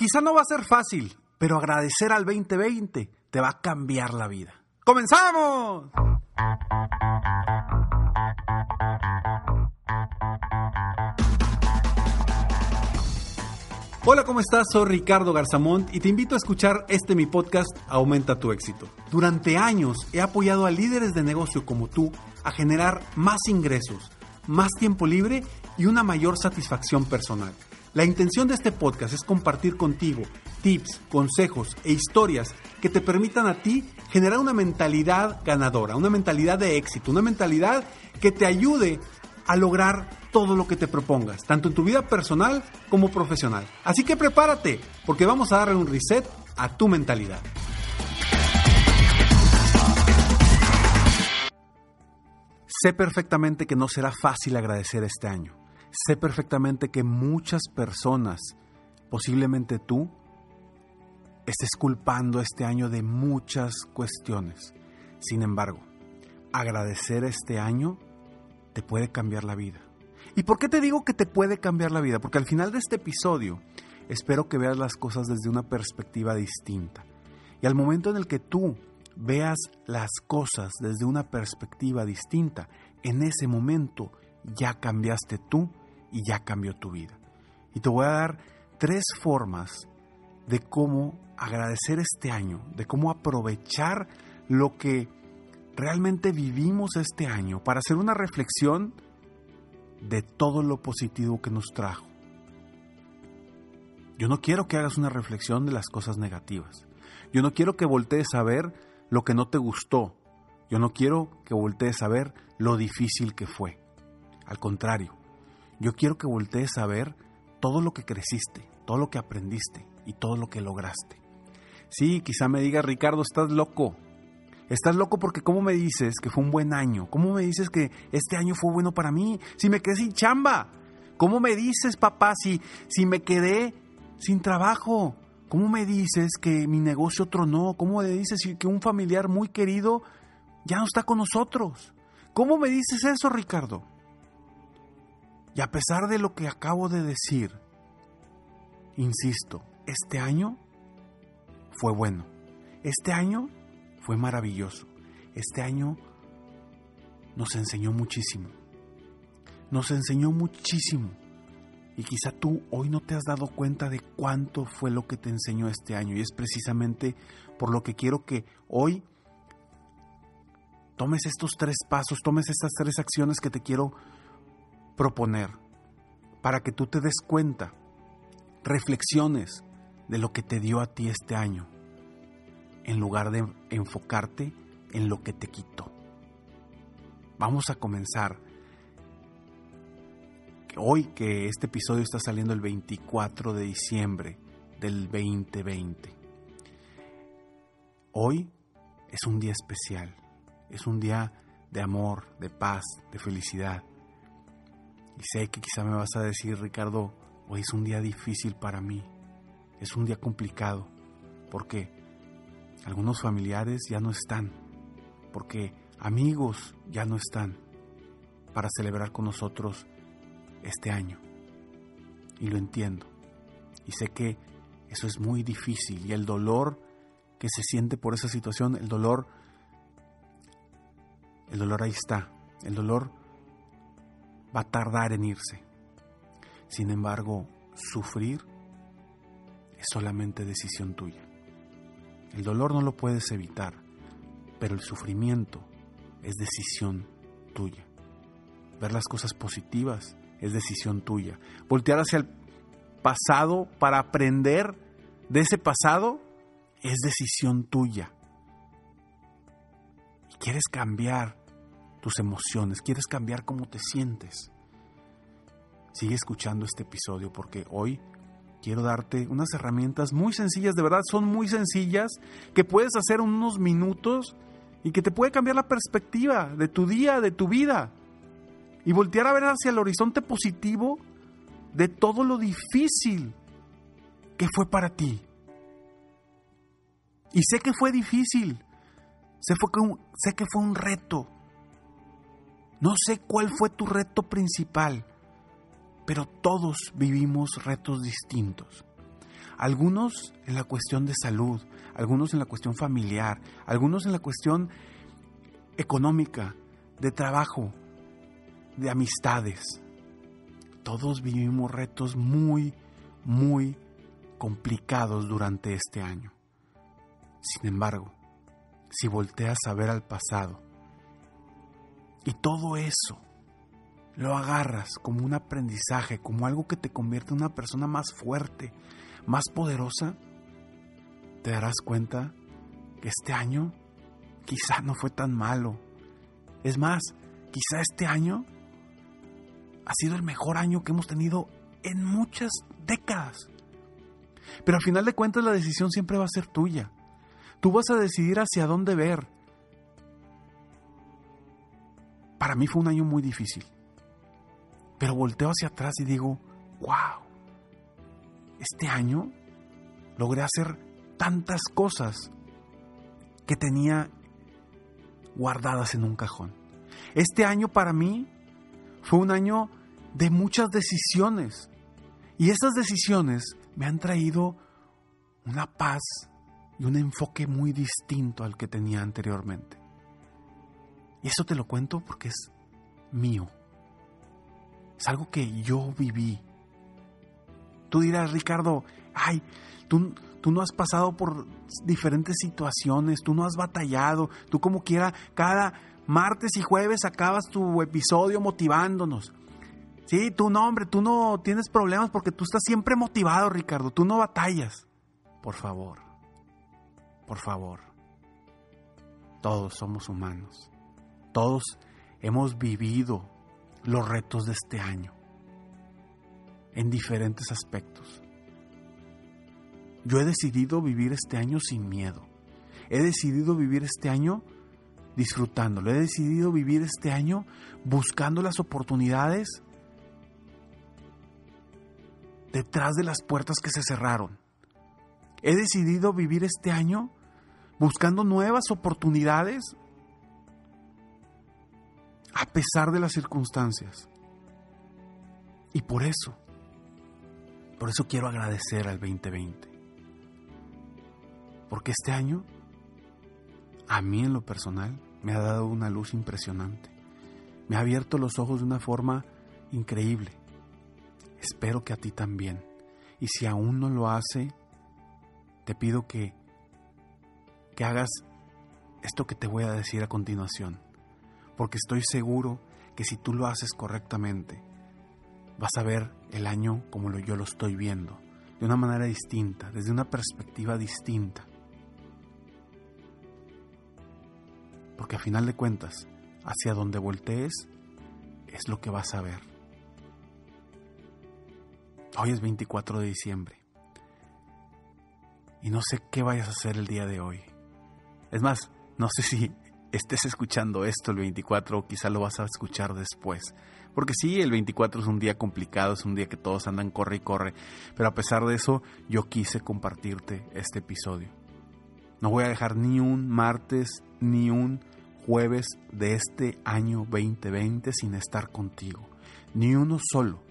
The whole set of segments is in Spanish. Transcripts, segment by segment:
Quizá no va a ser fácil, pero agradecer al 2020 te va a cambiar la vida. ¡Comenzamos! Hola, ¿cómo estás? Soy Ricardo Garzamont y te invito a escuchar este mi podcast Aumenta tu éxito. Durante años he apoyado a líderes de negocio como tú a generar más ingresos, más tiempo libre y una mayor satisfacción personal. La intención de este podcast es compartir contigo tips, consejos e historias que te permitan a ti generar una mentalidad ganadora, una mentalidad de éxito, una mentalidad que te ayude a lograr todo lo que te propongas, tanto en tu vida personal como profesional. Así que prepárate, porque vamos a darle un reset a tu mentalidad. Sé perfectamente que no será fácil agradecer este año. Sé perfectamente que muchas personas, posiblemente tú, estés culpando este año de muchas cuestiones. Sin embargo, agradecer este año te puede cambiar la vida. ¿Y por qué te digo que te puede cambiar la vida? Porque al final de este episodio espero que veas las cosas desde una perspectiva distinta. Y al momento en el que tú veas las cosas desde una perspectiva distinta, en ese momento ya cambiaste tú y ya cambió tu vida. Y te voy a dar tres formas de cómo agradecer este año, de cómo aprovechar lo que realmente vivimos este año para hacer una reflexión de todo lo positivo que nos trajo. Yo no quiero que hagas una reflexión de las cosas negativas. Yo no quiero que voltees a ver lo que no te gustó. Yo no quiero que voltees a ver lo difícil que fue. Al contrario, yo quiero que voltees a ver todo lo que creciste, todo lo que aprendiste y todo lo que lograste. Sí, quizá me digas, Ricardo, estás loco. Estás loco porque ¿cómo me dices que fue un buen año? ¿Cómo me dices que este año fue bueno para mí? Si me quedé sin chamba. ¿Cómo me dices, papá, si, si me quedé sin trabajo? ¿Cómo me dices que mi negocio tronó? ¿Cómo me dices que un familiar muy querido ya no está con nosotros? ¿Cómo me dices eso, Ricardo? Y a pesar de lo que acabo de decir, insisto, este año fue bueno. Este año fue maravilloso. Este año nos enseñó muchísimo. Nos enseñó muchísimo. Y quizá tú hoy no te has dado cuenta de cuánto fue lo que te enseñó este año. Y es precisamente por lo que quiero que hoy tomes estos tres pasos, tomes estas tres acciones que te quiero proponer para que tú te des cuenta, reflexiones de lo que te dio a ti este año, en lugar de enfocarte en lo que te quitó. Vamos a comenzar. Hoy que este episodio está saliendo el 24 de diciembre del 2020. Hoy es un día especial, es un día de amor, de paz, de felicidad. Y sé que quizá me vas a decir, Ricardo, hoy es un día difícil para mí, es un día complicado, porque algunos familiares ya no están, porque amigos ya no están para celebrar con nosotros este año. Y lo entiendo. Y sé que eso es muy difícil y el dolor que se siente por esa situación, el dolor, el dolor ahí está. El dolor va a tardar en irse. Sin embargo, sufrir es solamente decisión tuya. El dolor no lo puedes evitar, pero el sufrimiento es decisión tuya. Ver las cosas positivas es decisión tuya. Voltear hacia el pasado para aprender de ese pasado es decisión tuya. Y quieres cambiar tus emociones, quieres cambiar cómo te sientes. Sigue escuchando este episodio porque hoy quiero darte unas herramientas muy sencillas, de verdad son muy sencillas, que puedes hacer unos minutos y que te puede cambiar la perspectiva de tu día, de tu vida. Y voltear a ver hacia el horizonte positivo de todo lo difícil que fue para ti. Y sé que fue difícil, sé, sé que fue un reto. No sé cuál fue tu reto principal, pero todos vivimos retos distintos. Algunos en la cuestión de salud, algunos en la cuestión familiar, algunos en la cuestión económica, de trabajo, de amistades. Todos vivimos retos muy, muy complicados durante este año. Sin embargo, si volteas a ver al pasado y todo eso lo agarras como un aprendizaje, como algo que te convierte en una persona más fuerte, más poderosa, te darás cuenta que este año quizá no fue tan malo. Es más, quizá este año ha sido el mejor año que hemos tenido en muchas décadas. Pero al final de cuentas la decisión siempre va a ser tuya. Tú vas a decidir hacia dónde ver. Para mí fue un año muy difícil. Pero volteo hacia atrás y digo, wow, este año logré hacer tantas cosas que tenía guardadas en un cajón. Este año para mí fue un año de muchas decisiones. Y esas decisiones me han traído una paz y un enfoque muy distinto al que tenía anteriormente. Y eso te lo cuento porque es mío. Es algo que yo viví. Tú dirás, Ricardo, ay, tú, tú no has pasado por diferentes situaciones, tú no has batallado, tú como quiera, cada martes y jueves acabas tu episodio motivándonos. Sí, tú no, hombre, tú no tienes problemas porque tú estás siempre motivado, Ricardo, tú no batallas. Por favor, por favor. Todos somos humanos. Todos hemos vivido los retos de este año en diferentes aspectos. Yo he decidido vivir este año sin miedo. He decidido vivir este año disfrutándolo. He decidido vivir este año buscando las oportunidades detrás de las puertas que se cerraron. He decidido vivir este año buscando nuevas oportunidades a pesar de las circunstancias. Y por eso, por eso quiero agradecer al 2020. Porque este año, a mí en lo personal, me ha dado una luz impresionante. Me ha abierto los ojos de una forma increíble. Espero que a ti también. Y si aún no lo hace, te pido que, que hagas esto que te voy a decir a continuación porque estoy seguro que si tú lo haces correctamente, vas a ver el año como yo lo estoy viendo, de una manera distinta, desde una perspectiva distinta. Porque a final de cuentas, hacia donde voltees, es lo que vas a ver. Hoy es 24 de diciembre. Y no sé qué vayas a hacer el día de hoy. Es más, no sé si estés escuchando esto el 24 o quizá lo vas a escuchar después. Porque sí, el 24 es un día complicado, es un día que todos andan corre y corre, pero a pesar de eso yo quise compartirte este episodio. No voy a dejar ni un martes ni un jueves de este año 2020 sin estar contigo, ni uno solo.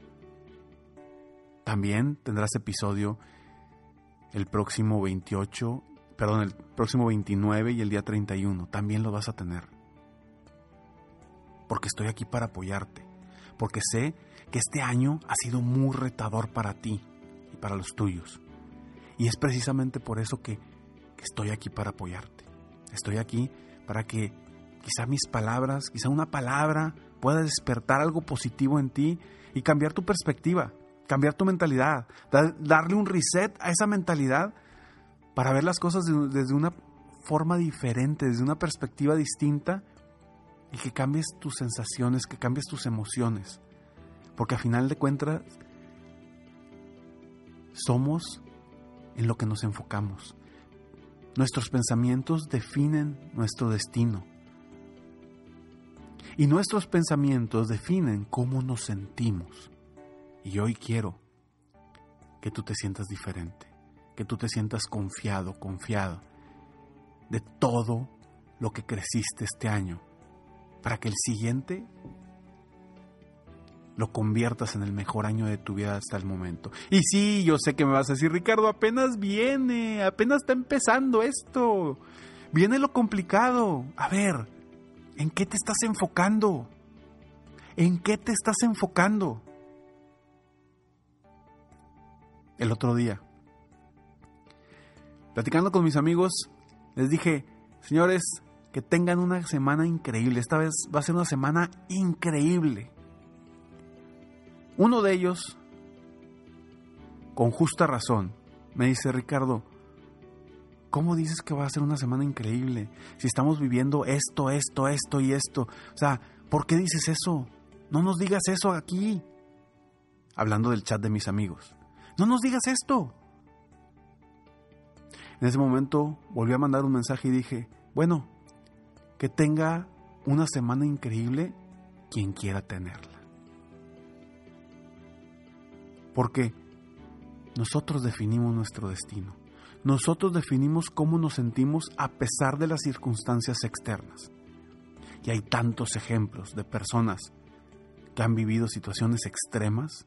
También tendrás episodio el próximo 28 perdón, el próximo 29 y el día 31. También lo vas a tener. Porque estoy aquí para apoyarte. Porque sé que este año ha sido muy retador para ti y para los tuyos. Y es precisamente por eso que, estoy aquí para apoyarte. Estoy aquí para que quizá mis palabras, quizá una palabra pueda despertar algo positivo en ti y cambiar tu perspectiva, cambiar tu mentalidad, darle un reset a esa mentalidad para ver las cosas desde una forma diferente, desde una perspectiva distinta y que cambies tus sensaciones, que cambies tus emociones. Porque a final de cuentas somos en lo que nos enfocamos. Nuestros pensamientos definen nuestro destino. Y nuestros pensamientos definen cómo nos sentimos. Y hoy quiero que tú te sientas diferente, que tú te sientas confiado, confiado de todo lo que creciste este año, para que el siguiente lo conviertas en el mejor año de tu vida hasta el momento. Y sí, yo sé que me vas a decir, Ricardo, apenas viene, apenas está empezando esto. Viene lo complicado. A ver, ¿en qué te estás enfocando? ¿En qué te estás enfocando? El otro día, platicando con mis amigos, les dije, señores, que tengan una semana increíble. Esta vez va a ser una semana increíble. Uno de ellos, con justa razón, me dice, Ricardo, ¿cómo dices que va a ser una semana increíble? Si estamos viviendo esto, esto, esto y esto. O sea, ¿por qué dices eso? No nos digas eso aquí. Hablando del chat de mis amigos. No nos digas esto. En ese momento volví a mandar un mensaje y dije, bueno, que tenga una semana increíble quien quiera tenerla. Porque nosotros definimos nuestro destino. Nosotros definimos cómo nos sentimos a pesar de las circunstancias externas. Y hay tantos ejemplos de personas que han vivido situaciones extremas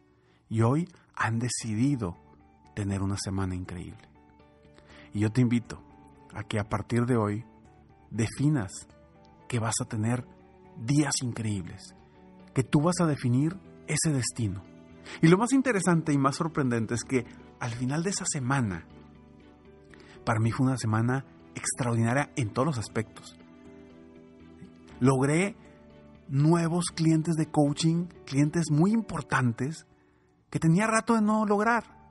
y hoy han decidido tener una semana increíble. Y yo te invito a que a partir de hoy definas que vas a tener días increíbles, que tú vas a definir ese destino. Y lo más interesante y más sorprendente es que al final de esa semana, para mí fue una semana extraordinaria en todos los aspectos. Logré nuevos clientes de coaching, clientes muy importantes que tenía rato de no lograr.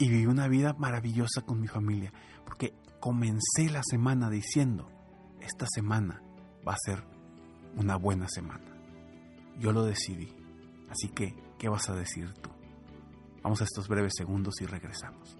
Y viví una vida maravillosa con mi familia, porque comencé la semana diciendo, esta semana va a ser una buena semana. Yo lo decidí. Así que, ¿qué vas a decir tú? Vamos a estos breves segundos y regresamos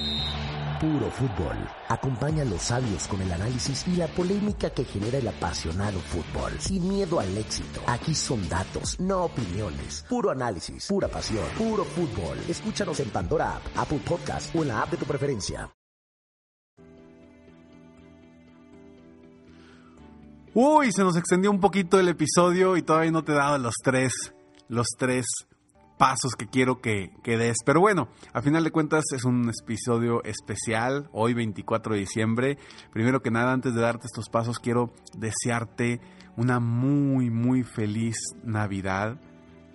Puro fútbol. Acompaña a los sabios con el análisis y la polémica que genera el apasionado fútbol. Sin miedo al éxito. Aquí son datos, no opiniones. Puro análisis, pura pasión, puro fútbol. Escúchanos en Pandora App, Apple Podcast o en la app de tu preferencia. Uy, se nos extendió un poquito el episodio y todavía no te he dado los tres, los tres pasos que quiero que, que des. Pero bueno, a final de cuentas es un episodio especial, hoy 24 de diciembre. Primero que nada, antes de darte estos pasos, quiero desearte una muy, muy feliz Navidad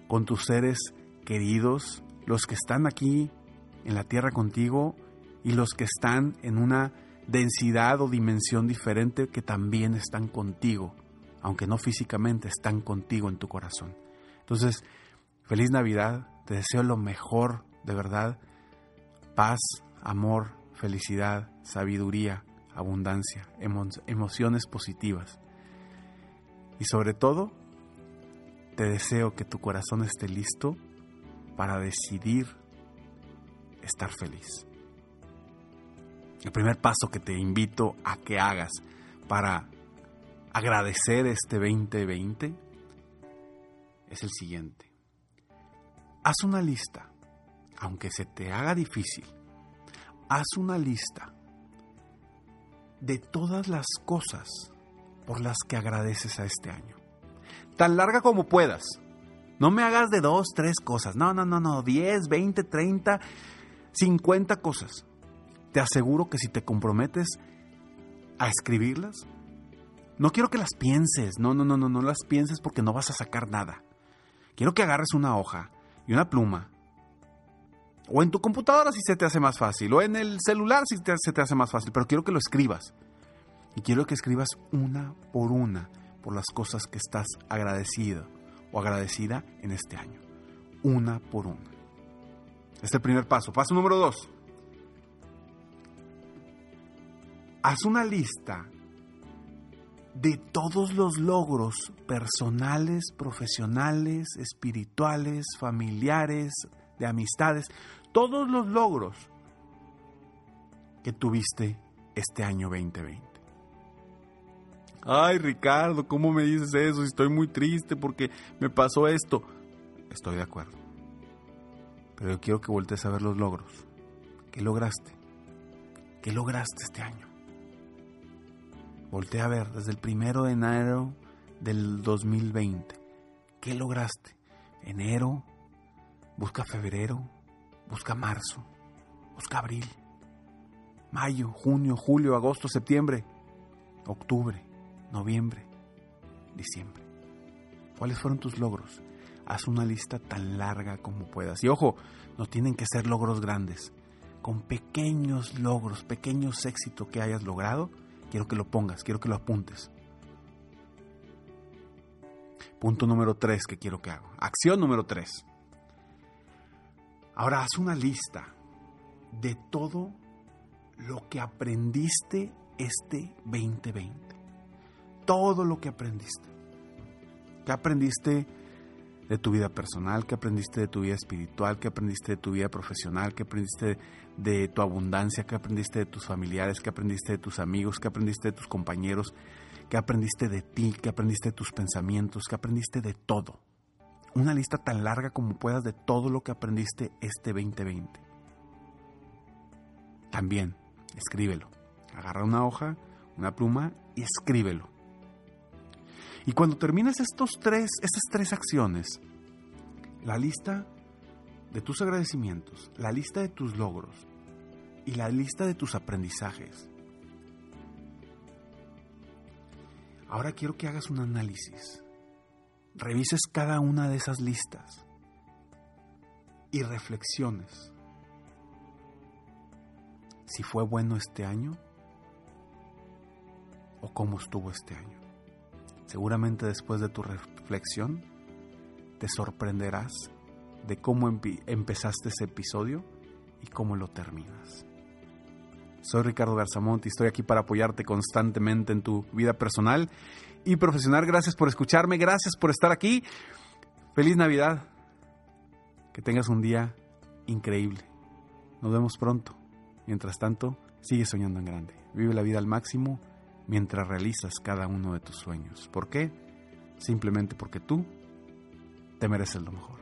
con tus seres queridos, los que están aquí en la tierra contigo y los que están en una densidad o dimensión diferente que también están contigo, aunque no físicamente, están contigo en tu corazón. Entonces, feliz Navidad, te deseo lo mejor, de verdad, paz, amor, felicidad, sabiduría, abundancia, emociones positivas. Y sobre todo, te deseo que tu corazón esté listo para decidir estar feliz. El primer paso que te invito a que hagas para agradecer este 2020 es el siguiente. Haz una lista, aunque se te haga difícil, haz una lista de todas las cosas por las que agradeces a este año. Tan larga como puedas. No me hagas de dos, tres cosas. No, no, no, no. Diez, veinte, treinta, cincuenta cosas te aseguro que si te comprometes a escribirlas, no quiero que las pienses, no, no, no, no, no las pienses porque no vas a sacar nada. Quiero que agarres una hoja y una pluma. O en tu computadora si se te hace más fácil, o en el celular si se te hace más fácil, pero quiero que lo escribas. Y quiero que escribas una por una por las cosas que estás agradecido o agradecida en este año. Una por una. Este es el primer paso. Paso número dos. haz una lista de todos los logros personales, profesionales, espirituales, familiares, de amistades, todos los logros que tuviste este año 2020. Ay, Ricardo, ¿cómo me dices eso? Estoy muy triste porque me pasó esto. Estoy de acuerdo. Pero yo quiero que voltees a ver los logros. ¿Qué lograste? ¿Qué lograste este año? Voltea a ver desde el primero de enero del 2020. ¿Qué lograste? Enero, busca febrero, busca marzo, busca abril, mayo, junio, julio, agosto, septiembre, octubre, noviembre, diciembre. ¿Cuáles fueron tus logros? Haz una lista tan larga como puedas. Y ojo, no tienen que ser logros grandes. Con pequeños logros, pequeños éxitos que hayas logrado, Quiero que lo pongas, quiero que lo apuntes. Punto número 3 que quiero que haga. Acción número 3. Ahora haz una lista de todo lo que aprendiste este 2020. Todo lo que aprendiste. ¿Qué aprendiste de tu vida personal? ¿Qué aprendiste de tu vida espiritual? ¿Qué aprendiste de tu vida profesional? ¿Qué aprendiste de tu abundancia? ¿Qué aprendiste de tus familiares? ¿Qué aprendiste de tus amigos? ¿Qué aprendiste de tus compañeros? ¿Qué aprendiste de ti? ¿Qué aprendiste de tus pensamientos? ¿Qué aprendiste de todo? Una lista tan larga como puedas de todo lo que aprendiste este 2020. También, escríbelo. Agarra una hoja, una pluma y escríbelo. Y cuando termines estos tres, estas tres acciones, la lista de tus agradecimientos, la lista de tus logros y la lista de tus aprendizajes. Ahora quiero que hagas un análisis. Revises cada una de esas listas y reflexiones. Si fue bueno este año o cómo estuvo este año. Seguramente después de tu reflexión te sorprenderás de cómo empezaste ese episodio y cómo lo terminas. Soy Ricardo Garzamont y estoy aquí para apoyarte constantemente en tu vida personal y profesional. Gracias por escucharme, gracias por estar aquí. Feliz Navidad. Que tengas un día increíble. Nos vemos pronto. Mientras tanto, Sigue soñando en grande. Vive la vida al máximo mientras realizas cada uno de tus sueños. ¿Por qué? Simplemente porque tú te mereces lo mejor.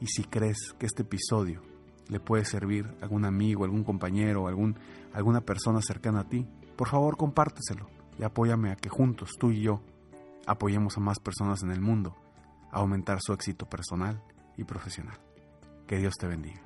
Y si crees que este episodio le puede servir a algún amigo, algún compañero, algún, alguna persona cercana a ti, por favor compárteselo y apóyame a que juntos, tú y yo, apoyemos a más personas en el mundo a aumentar su éxito personal y profesional. Que Dios te bendiga.